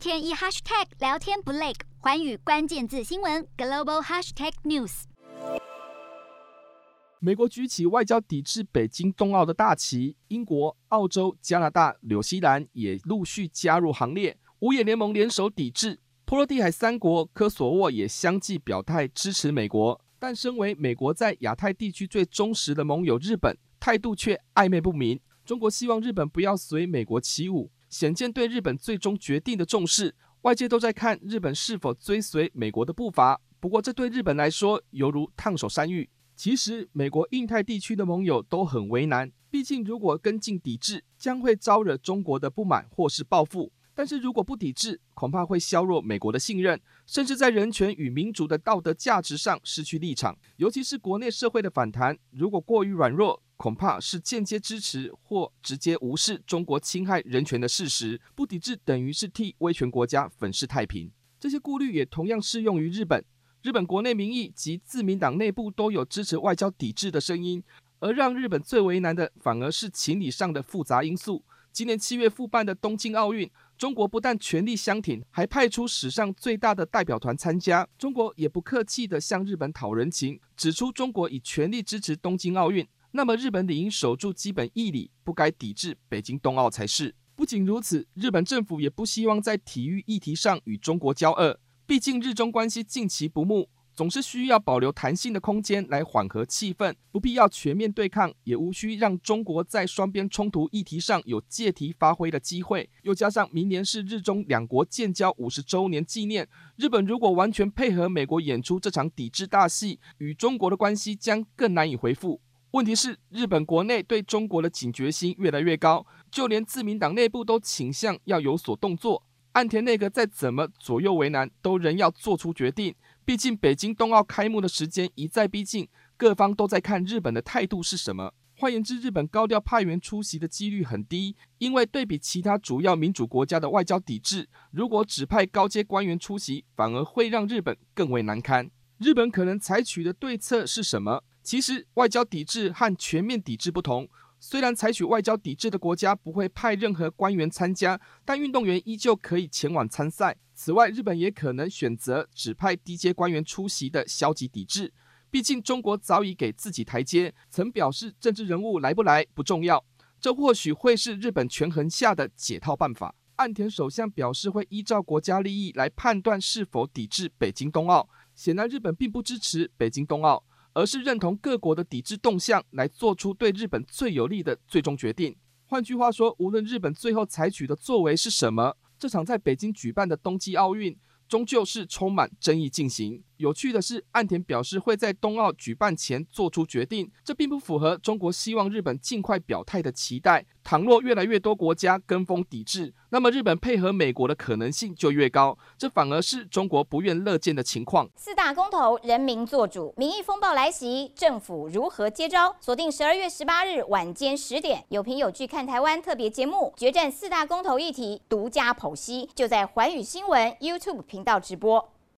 天一 hashtag 聊天不累，环宇关键字新闻 global hashtag news。美国举起外交抵制北京冬奥的大旗，英国、澳洲、加拿大、纽西兰也陆续加入行列，五眼联盟联手抵制。波罗的海三国科索沃也相继表态支持美国，但身为美国在亚太地区最忠实的盟友，日本态度却暧昧不明。中国希望日本不要随美国起舞，显见对日本最终决定的重视。外界都在看日本是否追随美国的步伐。不过，这对日本来说犹如烫手山芋。其实，美国印太地区的盟友都很为难，毕竟如果跟进抵制，将会招惹中国的不满或是报复。但是如果不抵制，恐怕会削弱美国的信任，甚至在人权与民主的道德价值上失去立场。尤其是国内社会的反弹，如果过于软弱，恐怕是间接支持或直接无视中国侵害人权的事实。不抵制等于是替威权国家粉饰太平。这些顾虑也同样适用于日本。日本国内民意及自民党内部都有支持外交抵制的声音，而让日本最为难的，反而是情理上的复杂因素。今年七月复办的东京奥运，中国不但全力相挺，还派出史上最大的代表团参加。中国也不客气地向日本讨人情，指出中国已全力支持东京奥运，那么日本理应守住基本义理，不该抵制北京冬奥才是。不仅如此，日本政府也不希望在体育议题上与中国交恶，毕竟日中关系近期不睦。总是需要保留弹性的空间来缓和气氛，不必要全面对抗，也无需让中国在双边冲突议题上有借题发挥的机会。又加上明年是日中两国建交五十周年纪念，日本如果完全配合美国演出这场抵制大戏，与中国的关系将更难以恢复。问题是，日本国内对中国的警觉心越来越高，就连自民党内部都倾向要有所动作。岸田内阁再怎么左右为难，都仍要做出决定。毕竟北京冬奥开幕的时间一再逼近，各方都在看日本的态度是什么。换言之，日本高调派员出席的几率很低，因为对比其他主要民主国家的外交抵制，如果只派高阶官员出席，反而会让日本更为难堪。日本可能采取的对策是什么？其实，外交抵制和全面抵制不同。虽然采取外交抵制的国家不会派任何官员参加，但运动员依旧可以前往参赛。此外，日本也可能选择只派低阶官员出席的消极抵制。毕竟，中国早已给自己台阶，曾表示政治人物来不来不重要。这或许会是日本权衡下的解套办法。岸田首相表示会依照国家利益来判断是否抵制北京冬奥。显然，日本并不支持北京冬奥。而是认同各国的抵制动向，来做出对日本最有利的最终决定。换句话说，无论日本最后采取的作为是什么，这场在北京举办的冬季奥运，终究是充满争议进行。有趣的是，岸田表示会在冬奥举办前做出决定，这并不符合中国希望日本尽快表态的期待。倘若越来越多国家跟风抵制，那么日本配合美国的可能性就越高，这反而是中国不愿乐见的情况。四大公投，人民做主，民意风暴来袭，政府如何接招？锁定十二月十八日晚间十点，有凭有据看台湾特别节目，决战四大公投议题，独家剖析，就在寰宇新闻 YouTube 频道直播。